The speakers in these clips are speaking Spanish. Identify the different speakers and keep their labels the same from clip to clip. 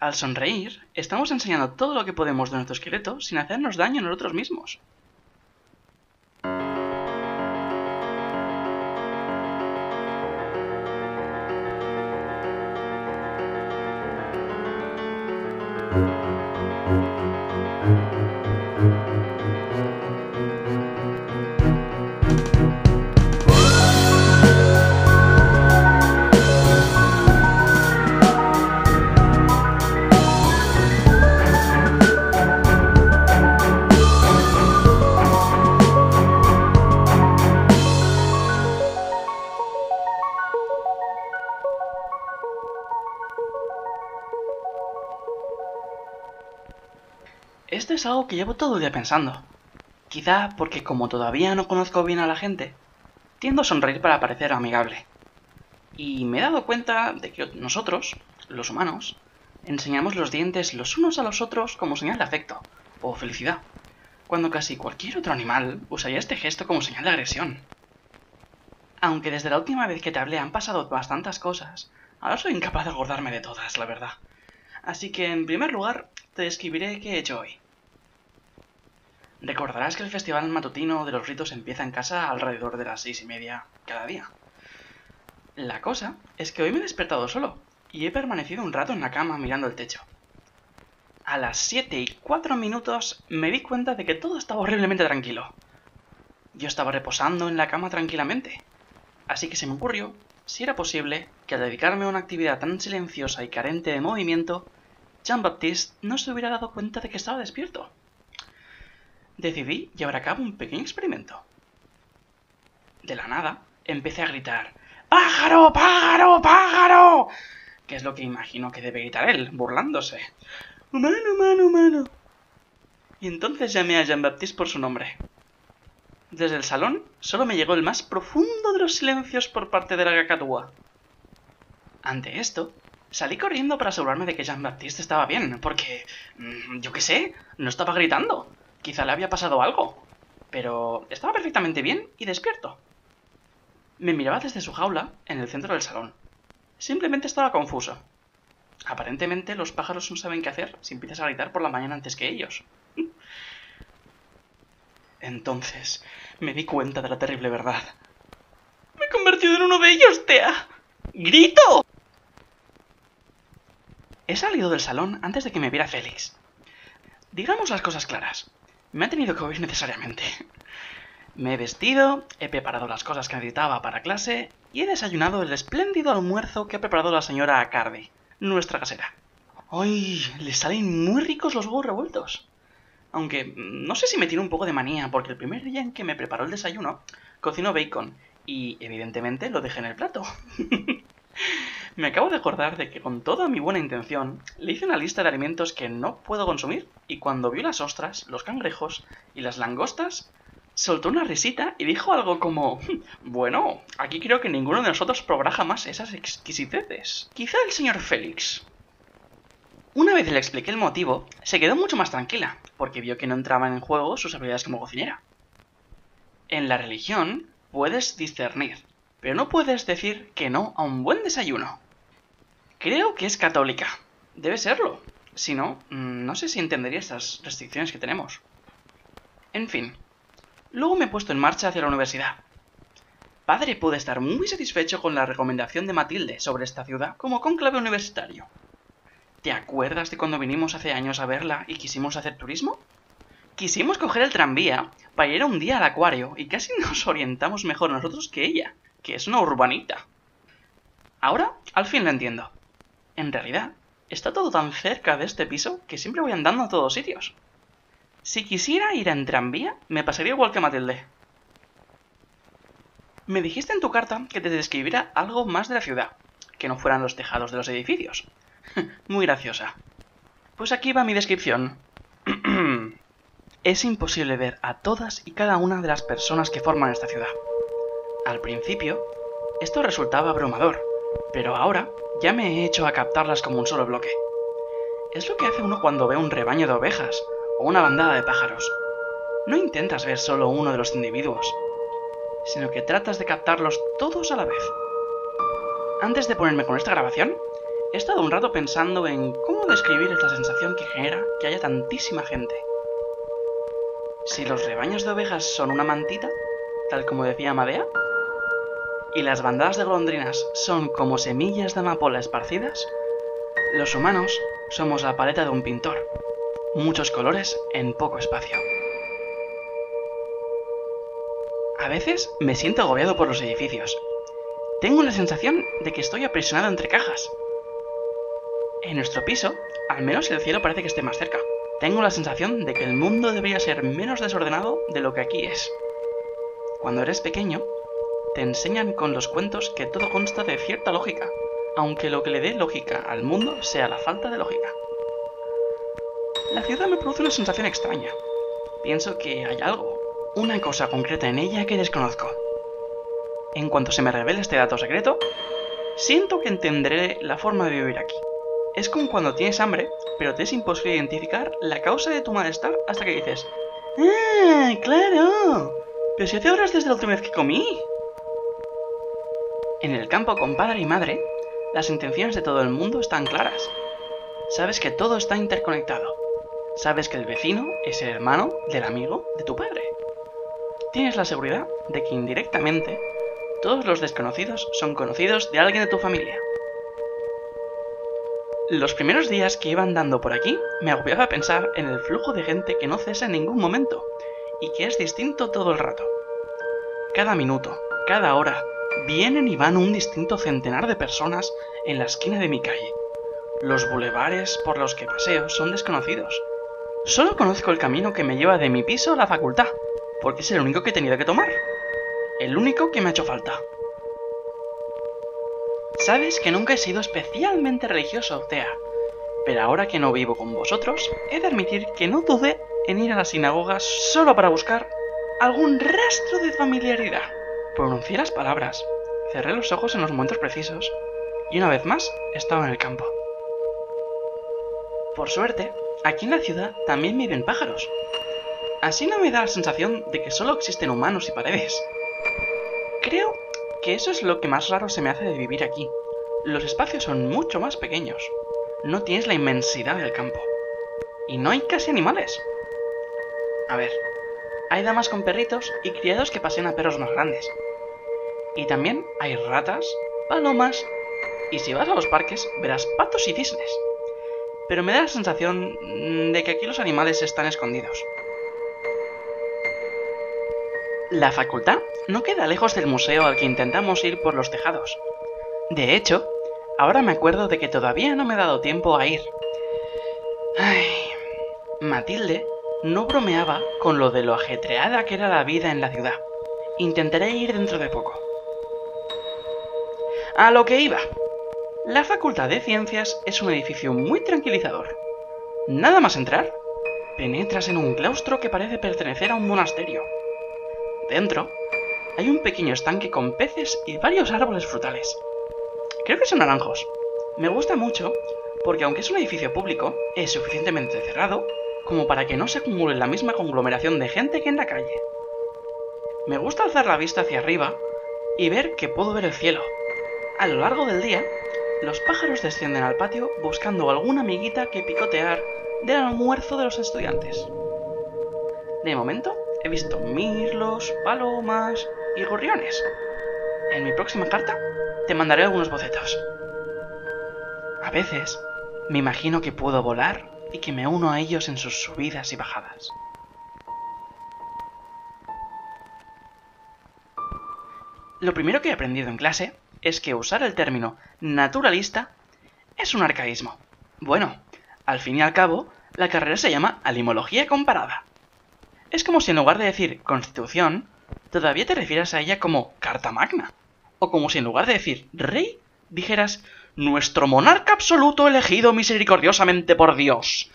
Speaker 1: Al sonreír, estamos enseñando todo lo que podemos de nuestro esqueleto sin hacernos daño a nosotros mismos. Esto es algo que llevo todo el día pensando. Quizá porque como todavía no conozco bien a la gente, tiendo a sonreír para parecer amigable. Y me he dado cuenta de que nosotros, los humanos, enseñamos los dientes los unos a los otros como señal de afecto o felicidad, cuando casi cualquier otro animal usaría este gesto como señal de agresión. Aunque desde la última vez que te hablé han pasado bastantes cosas, ahora soy incapaz de acordarme de todas, la verdad. Así que, en primer lugar, te qué he hecho hoy. Recordarás que el festival matutino de los ritos empieza en casa alrededor de las seis y media cada día. La cosa es que hoy me he despertado solo y he permanecido un rato en la cama mirando el techo. A las siete y cuatro minutos me di cuenta de que todo estaba horriblemente tranquilo. Yo estaba reposando en la cama tranquilamente, así que se me ocurrió si era posible que al dedicarme a una actividad tan silenciosa y carente de movimiento, Jean-Baptiste no se hubiera dado cuenta de que estaba despierto. Decidí llevar a cabo un pequeño experimento. De la nada, empecé a gritar ¡Pájaro, pájaro, pájaro! Que es lo que imagino que debe gritar él, burlándose. ¡Humano, humano, humano! Y entonces llamé a Jean-Baptiste por su nombre. Desde el salón solo me llegó el más profundo de los silencios por parte de la cacatúa. Ante esto, salí corriendo para asegurarme de que Jean-Baptiste estaba bien, porque, mm, yo qué sé, no estaba gritando. Quizá le había pasado algo. Pero estaba perfectamente bien y despierto. Me miraba desde su jaula en el centro del salón. Simplemente estaba confuso. Aparentemente los pájaros no saben qué hacer si empiezas a gritar por la mañana antes que ellos. Entonces me di cuenta de la terrible verdad. Me he convertido en uno de ellos, Tea. ¡Grito! He salido del salón antes de que me viera Félix. Digamos las cosas claras. Me ha tenido que oír necesariamente. Me he vestido, he preparado las cosas que necesitaba para clase y he desayunado el espléndido almuerzo que ha preparado la señora Acardi, nuestra casera. ¡Ay! Le salen muy ricos los huevos revueltos. Aunque no sé si me tiene un poco de manía, porque el primer día en que me preparó el desayuno, cocinó bacon y, evidentemente, lo dejé en el plato. me acabo de acordar de que con toda mi buena intención le hice una lista de alimentos que no puedo consumir y cuando vio las ostras, los cangrejos y las langostas, soltó una risita y dijo algo como Bueno, aquí creo que ninguno de nosotros probará jamás esas exquisiteces. Quizá el señor Félix. Una vez le expliqué el motivo, se quedó mucho más tranquila, porque vio que no entraban en juego sus habilidades como cocinera. En la religión puedes discernir, pero no puedes decir que no a un buen desayuno. Creo que es católica. Debe serlo. Si no, mm, no sé si entendería estas restricciones que tenemos. En fin. Luego me he puesto en marcha hacia la universidad. Padre puede estar muy satisfecho con la recomendación de Matilde sobre esta ciudad como conclave universitario. ¿Te acuerdas de cuando vinimos hace años a verla y quisimos hacer turismo? Quisimos coger el tranvía para ir un día al acuario y casi nos orientamos mejor nosotros que ella, que es una urbanita. Ahora, al fin lo entiendo. En realidad, está todo tan cerca de este piso que siempre voy andando a todos sitios. Si quisiera ir en tranvía, me pasaría igual que Matilde. Me dijiste en tu carta que te describiera algo más de la ciudad, que no fueran los tejados de los edificios. Muy graciosa. Pues aquí va mi descripción. es imposible ver a todas y cada una de las personas que forman esta ciudad. Al principio, esto resultaba abrumador, pero ahora ya me he hecho a captarlas como un solo bloque. Es lo que hace uno cuando ve un rebaño de ovejas o una bandada de pájaros. No intentas ver solo uno de los individuos, sino que tratas de captarlos todos a la vez. Antes de ponerme con esta grabación, he estado un rato pensando en cómo describir esta sensación que genera que haya tantísima gente. Si los rebaños de ovejas son una mantita, tal como decía Amadea, y las bandadas de golondrinas son como semillas de amapola esparcidas, los humanos somos la paleta de un pintor, muchos colores en poco espacio. A veces me siento agobiado por los edificios. Tengo la sensación de que estoy aprisionado entre cajas. En nuestro piso, al menos el cielo parece que esté más cerca. Tengo la sensación de que el mundo debería ser menos desordenado de lo que aquí es. Cuando eres pequeño, te enseñan con los cuentos que todo consta de cierta lógica, aunque lo que le dé lógica al mundo sea la falta de lógica. La ciudad me produce una sensación extraña. Pienso que hay algo, una cosa concreta en ella que desconozco. En cuanto se me revele este dato secreto, siento que entenderé la forma de vivir aquí. Es como cuando tienes hambre, pero te es imposible identificar la causa de tu malestar hasta que dices, ¡Ah, claro! Pero si hace horas desde la última vez que comí. En el campo con padre y madre, las intenciones de todo el mundo están claras. Sabes que todo está interconectado. Sabes que el vecino es el hermano del amigo de tu padre. Tienes la seguridad de que indirectamente todos los desconocidos son conocidos de alguien de tu familia. Los primeros días que iba andando por aquí me agobiaba pensar en el flujo de gente que no cesa en ningún momento y que es distinto todo el rato. Cada minuto, cada hora, vienen y van un distinto centenar de personas en la esquina de mi calle. Los bulevares por los que paseo son desconocidos. Solo conozco el camino que me lleva de mi piso a la facultad, porque es el único que he tenido que tomar. El único que me ha hecho falta. Sabes que nunca he sido especialmente religioso, Thea, pero ahora que no vivo con vosotros, he de admitir que no dudé en ir a la sinagoga solo para buscar algún rastro de familiaridad. Pronuncié las palabras, cerré los ojos en los momentos precisos, y una vez más estaba en el campo. Por suerte, aquí en la ciudad también viven pájaros. Así no me da la sensación de que solo existen humanos y paredes. Creo que eso es lo que más raro se me hace de vivir aquí. Los espacios son mucho más pequeños. No tienes la inmensidad del campo. Y no hay casi animales. A ver, hay damas con perritos y criados que pasean a perros más grandes. Y también hay ratas, palomas, y si vas a los parques verás patos y cisnes. Pero me da la sensación de que aquí los animales están escondidos. La facultad no queda lejos del museo al que intentamos ir por los tejados. De hecho, ahora me acuerdo de que todavía no me he dado tiempo a ir. Ay, Matilde no bromeaba con lo de lo ajetreada que era la vida en la ciudad. Intentaré ir dentro de poco. A lo que iba. La Facultad de Ciencias es un edificio muy tranquilizador. Nada más entrar, penetras en un claustro que parece pertenecer a un monasterio. Dentro hay un pequeño estanque con peces y varios árboles frutales. Creo que son naranjos. Me gusta mucho porque aunque es un edificio público, es suficientemente cerrado como para que no se acumule la misma conglomeración de gente que en la calle. Me gusta alzar la vista hacia arriba y ver que puedo ver el cielo. A lo largo del día, los pájaros descienden al patio buscando alguna amiguita que picotear del almuerzo de los estudiantes. De momento, he visto mirlos, palomas y gorriones. En mi próxima carta te mandaré algunos bocetos. A veces me imagino que puedo volar y que me uno a ellos en sus subidas y bajadas. Lo primero que he aprendido en clase es que usar el término naturalista es un arcaísmo. Bueno, al fin y al cabo, la carrera se llama alimología comparada. Es como si en lugar de decir constitución, todavía te refieras a ella como carta magna. O como si en lugar de decir rey, dijeras nuestro monarca absoluto elegido misericordiosamente por Dios.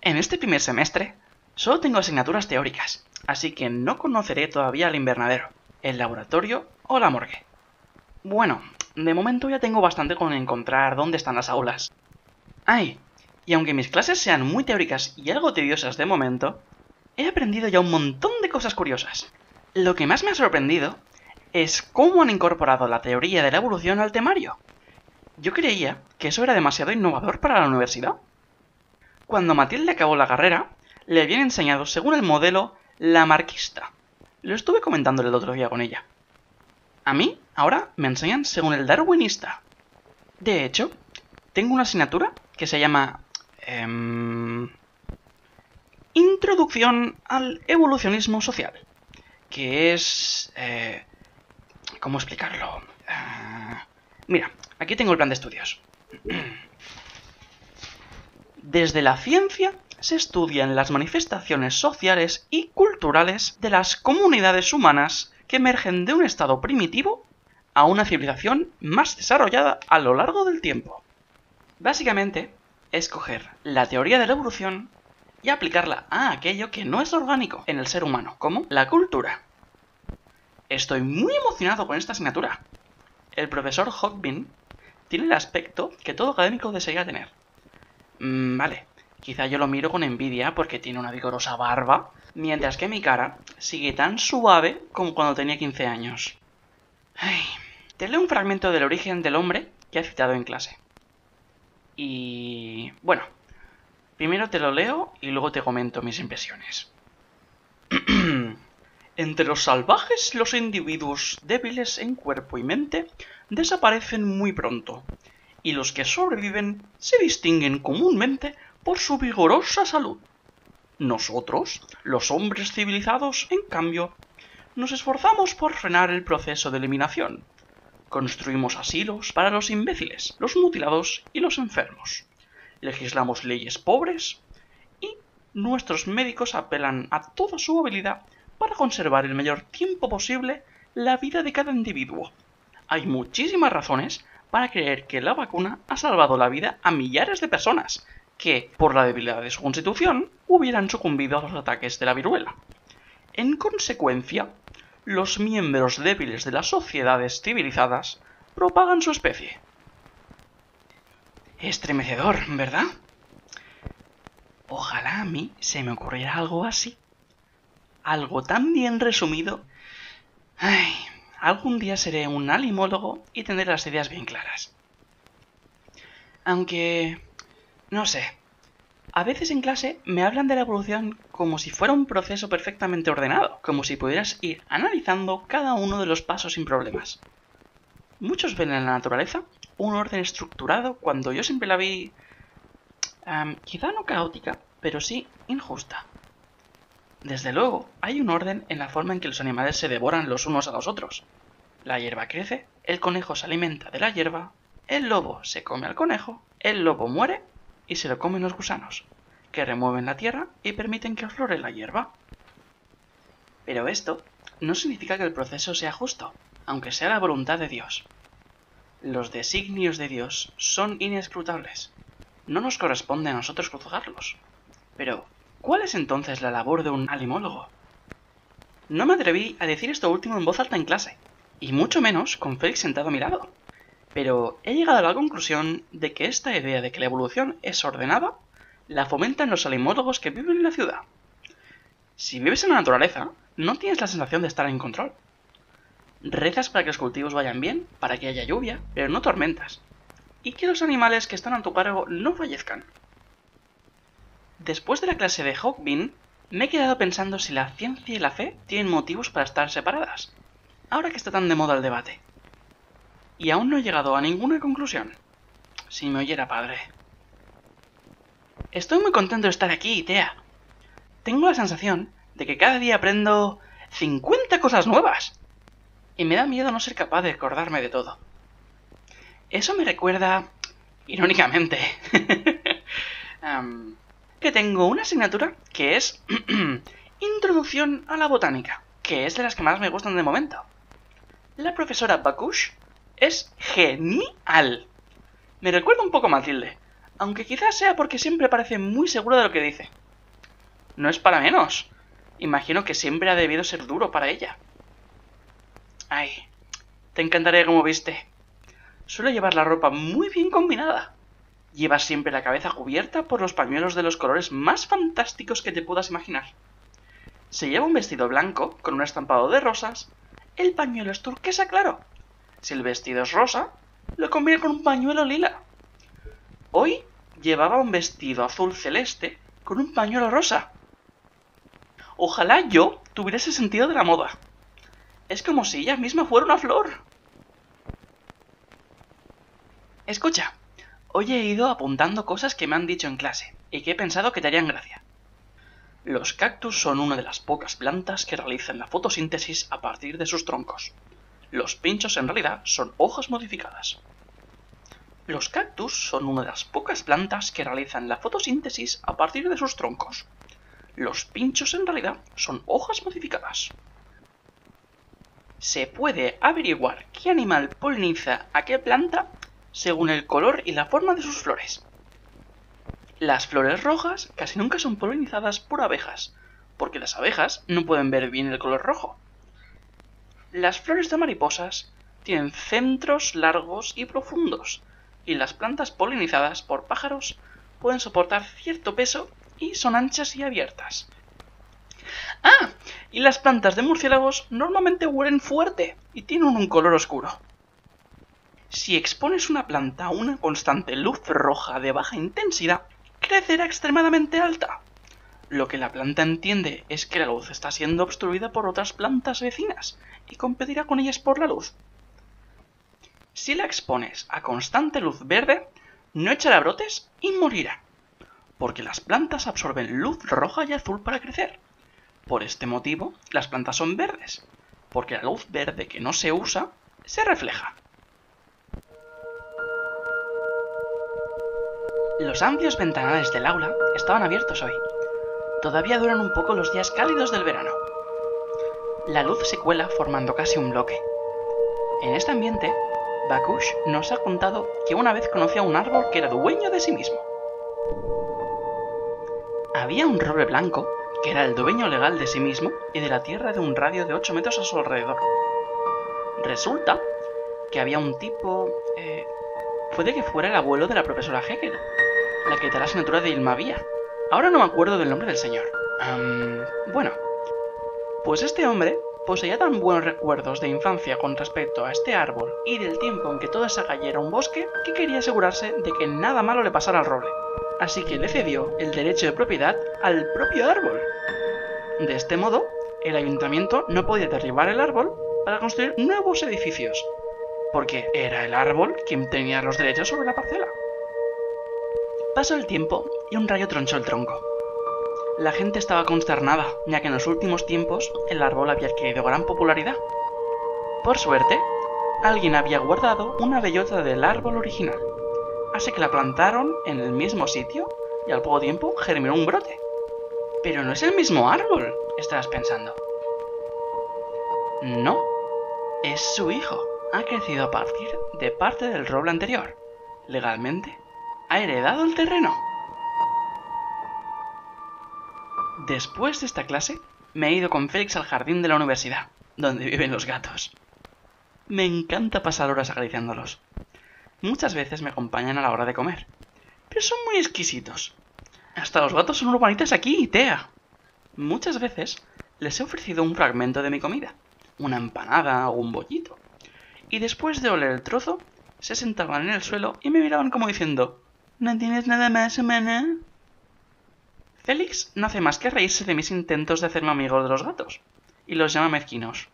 Speaker 1: En este primer semestre, solo tengo asignaturas teóricas, así que no conoceré todavía el invernadero, el laboratorio o la morgue. Bueno, de momento ya tengo bastante con encontrar dónde están las aulas. Ay, y aunque mis clases sean muy teóricas y algo tediosas de momento, he aprendido ya un montón de cosas curiosas. Lo que más me ha sorprendido es cómo han incorporado la teoría de la evolución al temario. Yo creía que eso era demasiado innovador para la universidad. Cuando Matilde acabó la carrera, le habían enseñado según el modelo la marquista. Lo estuve comentando el otro día con ella. A mí, ahora, me enseñan según el darwinista. De hecho, tengo una asignatura que se llama... Em, Introducción al evolucionismo social. Que es... Eh, ¿Cómo explicarlo? Ah, mira, aquí tengo el plan de estudios. Desde la ciencia se estudian las manifestaciones sociales y culturales de las comunidades humanas que emergen de un estado primitivo a una civilización más desarrollada a lo largo del tiempo. Básicamente, es coger la teoría de la evolución y aplicarla a aquello que no es orgánico en el ser humano, como la cultura. Estoy muy emocionado con esta asignatura. El profesor Hogbin tiene el aspecto que todo académico desearía tener. Mm, vale, quizá yo lo miro con envidia porque tiene una vigorosa barba, mientras que mi cara sigue tan suave como cuando tenía 15 años. Ay, te leo un fragmento del origen del hombre que ha citado en clase. Y... bueno, primero te lo leo y luego te comento mis impresiones. Entre los salvajes, los individuos débiles en cuerpo y mente desaparecen muy pronto, y los que sobreviven se distinguen comúnmente por su vigorosa salud. Nosotros, los hombres civilizados, en cambio, nos esforzamos por frenar el proceso de eliminación. Construimos asilos para los imbéciles, los mutilados y los enfermos. Legislamos leyes pobres y nuestros médicos apelan a toda su habilidad para conservar el mayor tiempo posible la vida de cada individuo. Hay muchísimas razones para creer que la vacuna ha salvado la vida a millares de personas que, por la debilidad de su constitución, hubieran sucumbido a los ataques de la viruela. En consecuencia, los miembros débiles de las sociedades civilizadas propagan su especie. Estremecedor, ¿verdad? Ojalá a mí se me ocurriera algo así. Algo tan bien resumido. Ay, algún día seré un alimólogo y tendré las ideas bien claras. Aunque... no sé. A veces en clase me hablan de la evolución como si fuera un proceso perfectamente ordenado, como si pudieras ir analizando cada uno de los pasos sin problemas. Muchos ven en la naturaleza un orden estructurado cuando yo siempre la vi... quizá no caótica, pero sí injusta. Desde luego, hay un orden en la forma en que los animales se devoran los unos a los otros. La hierba crece, el conejo se alimenta de la hierba, el lobo se come al conejo, el lobo muere y se lo comen los gusanos, que remueven la tierra y permiten que flore la hierba. Pero esto no significa que el proceso sea justo, aunque sea la voluntad de Dios. Los designios de Dios son inescrutables. No nos corresponde a nosotros juzgarlos. Pero, ¿Cuál es entonces la labor de un alimólogo? No me atreví a decir esto último en voz alta en clase, y mucho menos con Félix sentado a mi lado. Pero he llegado a la conclusión de que esta idea de que la evolución es ordenada la fomentan los alimólogos que viven en la ciudad. Si vives en la naturaleza, no tienes la sensación de estar en control. Rezas para que los cultivos vayan bien, para que haya lluvia, pero no tormentas. Y que los animales que están a tu cargo no fallezcan. Después de la clase de Hawkbin, me he quedado pensando si la ciencia y la fe tienen motivos para estar separadas, ahora que está tan de moda el debate. Y aún no he llegado a ninguna conclusión. Si me oyera padre. Estoy muy contento de estar aquí, Tea. Tengo la sensación de que cada día aprendo 50 cosas nuevas. Y me da miedo no ser capaz de acordarme de todo. Eso me recuerda, irónicamente, que tengo una asignatura que es Introducción a la Botánica, que es de las que más me gustan de momento. La profesora Bakush es genial. Me recuerda un poco a Matilde, aunque quizás sea porque siempre parece muy segura de lo que dice. No es para menos. Imagino que siempre ha debido ser duro para ella. Ay, te encantaría como viste. Suele llevar la ropa muy bien combinada. Lleva siempre la cabeza cubierta por los pañuelos de los colores más fantásticos que te puedas imaginar. Se lleva un vestido blanco con un estampado de rosas, el pañuelo es turquesa claro. Si el vestido es rosa, lo combiné con un pañuelo lila. Hoy llevaba un vestido azul celeste con un pañuelo rosa. Ojalá yo tuviera ese sentido de la moda. Es como si ella misma fuera una flor. Escucha, hoy he ido apuntando cosas que me han dicho en clase y que he pensado que te harían gracia. Los cactus son una de las pocas plantas que realizan la fotosíntesis a partir de sus troncos. Los pinchos en realidad son hojas modificadas. Los cactus son una de las pocas plantas que realizan la fotosíntesis a partir de sus troncos. Los pinchos en realidad son hojas modificadas. Se puede averiguar qué animal poliniza a qué planta según el color y la forma de sus flores. Las flores rojas casi nunca son polinizadas por abejas, porque las abejas no pueden ver bien el color rojo. Las flores de mariposas tienen centros largos y profundos, y las plantas polinizadas por pájaros pueden soportar cierto peso y son anchas y abiertas. Ah, y las plantas de murciélagos normalmente huelen fuerte y tienen un color oscuro. Si expones una planta a una constante luz roja de baja intensidad, crecerá extremadamente alta. Lo que la planta entiende es que la luz está siendo obstruida por otras plantas vecinas y competirá con ellas por la luz. Si la expones a constante luz verde, no echará brotes y morirá, porque las plantas absorben luz roja y azul para crecer. Por este motivo, las plantas son verdes, porque la luz verde que no se usa se refleja. Los amplios ventanales del aula estaban abiertos hoy. Todavía duran un poco los días cálidos del verano. La luz se cuela formando casi un bloque. En este ambiente, Bakush nos ha contado que una vez conoció a un árbol que era dueño de sí mismo. Había un roble blanco que era el dueño legal de sí mismo y de la tierra de un radio de 8 metros a su alrededor. Resulta que había un tipo... Eh, puede que fuera el abuelo de la profesora Hegel, la que te la asignatura de Ilmavía. Ahora no me acuerdo del nombre del señor. bueno, pues este hombre poseía tan buenos recuerdos de infancia con respecto a este árbol y del tiempo en que toda esa calle era un bosque que quería asegurarse de que nada malo le pasara al roble. Así que le cedió el derecho de propiedad al propio árbol. De este modo, el ayuntamiento no podía derribar el árbol para construir nuevos edificios, porque era el árbol quien tenía los derechos sobre la parcela. Pasó el tiempo y un rayo tronchó el tronco. La gente estaba consternada, ya que en los últimos tiempos el árbol había adquirido gran popularidad. Por suerte, alguien había guardado una bellota del árbol original, así que la plantaron en el mismo sitio y al poco tiempo germinó un brote. Pero no es el mismo árbol, estabas pensando. No, es su hijo. Ha crecido a partir de parte del roble anterior. Legalmente, ha heredado el terreno. Después de esta clase, me he ido con Félix al jardín de la universidad, donde viven los gatos. Me encanta pasar horas acariciándolos. Muchas veces me acompañan a la hora de comer, pero son muy exquisitos. Hasta los gatos son urbanitas aquí, Tea. Muchas veces les he ofrecido un fragmento de mi comida, una empanada o un bollito, y después de oler el trozo, se sentaban en el suelo y me miraban como diciendo, ¿No tienes nada más, humana? Félix no hace más que reírse de mis intentos de hacerme amigo de los gatos, y los llama mezquinos.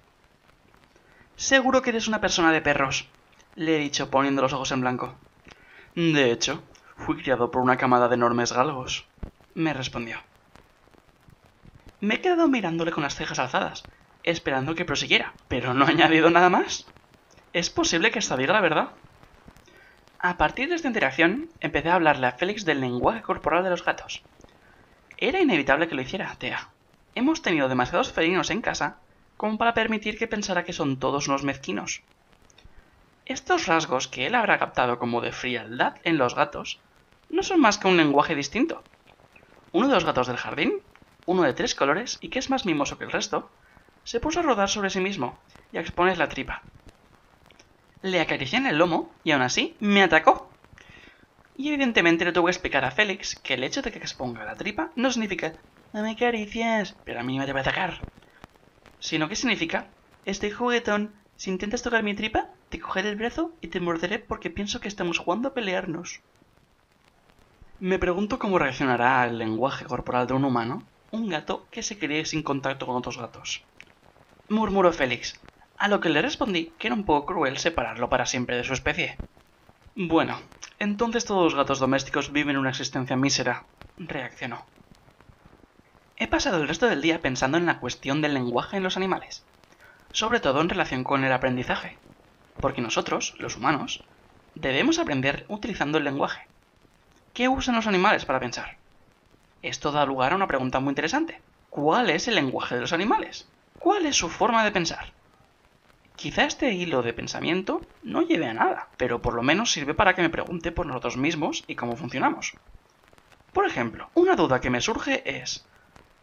Speaker 1: Seguro que eres una persona de perros, le he dicho poniendo los ojos en blanco. De hecho, fui criado por una camada de enormes galgos, me respondió. Me he quedado mirándole con las cejas alzadas, esperando que prosiguiera, pero no ha añadido nada más. ¿Es posible que esta diga la verdad? A partir de esta interacción, empecé a hablarle a Félix del lenguaje corporal de los gatos. Era inevitable que lo hiciera, Tea. Hemos tenido demasiados felinos en casa como para permitir que pensara que son todos unos mezquinos. Estos rasgos que él habrá captado como de frialdad en los gatos no son más que un lenguaje distinto. Uno de los gatos del jardín, uno de tres colores y que es más mimoso que el resto, se puso a rodar sobre sí mismo y a exponer la tripa, le acaricié en el lomo y aún así me atacó. Y evidentemente le tuve que explicar a Félix que el hecho de que exponga la tripa no significa no me acaricias, pero a mí me debe atacar. Sino que significa estoy juguetón Si intentas tocar mi tripa, te cogeré el brazo y te morderé porque pienso que estamos jugando a pelearnos. Me pregunto cómo reaccionará al lenguaje corporal de un humano, un gato que se cree sin contacto con otros gatos. Murmuró Félix, a lo que le respondí que era un poco cruel separarlo para siempre de su especie. Bueno, entonces todos los gatos domésticos viven una existencia mísera, reaccionó. He pasado el resto del día pensando en la cuestión del lenguaje en los animales, sobre todo en relación con el aprendizaje, porque nosotros, los humanos, debemos aprender utilizando el lenguaje. ¿Qué usan los animales para pensar? Esto da lugar a una pregunta muy interesante. ¿Cuál es el lenguaje de los animales? ¿Cuál es su forma de pensar? Quizá este hilo de pensamiento no lleve a nada, pero por lo menos sirve para que me pregunte por nosotros mismos y cómo funcionamos. Por ejemplo, una duda que me surge es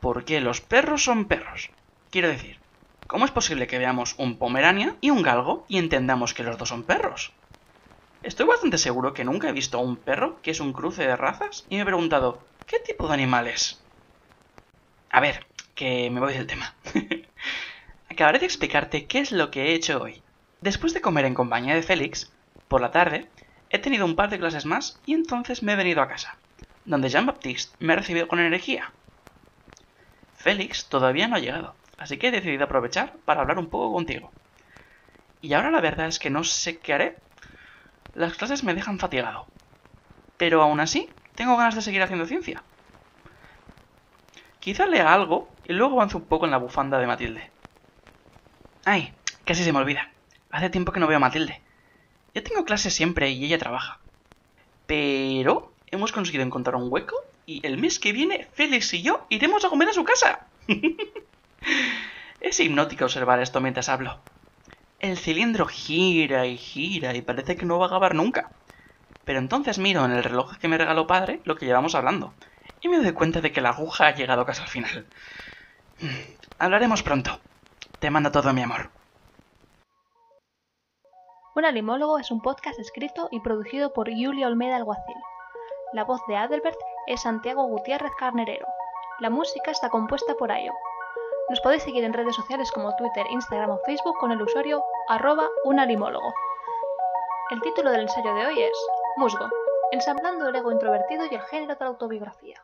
Speaker 1: ¿por qué los perros son perros? Quiero decir, ¿cómo es posible que veamos un pomerania y un galgo y entendamos que los dos son perros? Estoy bastante seguro que nunca he visto a un perro que es un cruce de razas y me he preguntado ¿qué tipo de animal es? A ver, que me voy del tema. Acabaré de explicarte qué es lo que he hecho hoy. Después de comer en compañía de Félix, por la tarde, he tenido un par de clases más y entonces me he venido a casa, donde Jean-Baptiste me ha recibido con energía. Félix todavía no ha llegado, así que he decidido aprovechar para hablar un poco contigo. Y ahora la verdad es que no sé qué haré. Las clases me dejan fatigado. Pero aún así, tengo ganas de seguir haciendo ciencia. Quizá lea algo y luego avance un poco en la bufanda de Matilde. Ay, casi se me olvida. Hace tiempo que no veo a Matilde. Yo tengo clase siempre y ella trabaja. Pero hemos conseguido encontrar un hueco y el mes que viene Félix y yo iremos a comer a su casa. es hipnótico observar esto mientras hablo. El cilindro gira y gira y parece que no va a acabar nunca. Pero entonces miro en el reloj que me regaló padre lo que llevamos hablando y me doy cuenta de que la aguja ha llegado casi al final. Hablaremos pronto. Te mando todo mi amor.
Speaker 2: Un animólogo es un podcast escrito y producido por Julia Olmeda Alguacil. La voz de Adelbert es Santiago Gutiérrez Carnerero. La música está compuesta por Ayo. Nos podéis seguir en redes sociales como Twitter, Instagram o Facebook con el usuario arroba unanimólogo. El título del ensayo de hoy es Musgo, ensamblando el ego introvertido y el género de la autobiografía.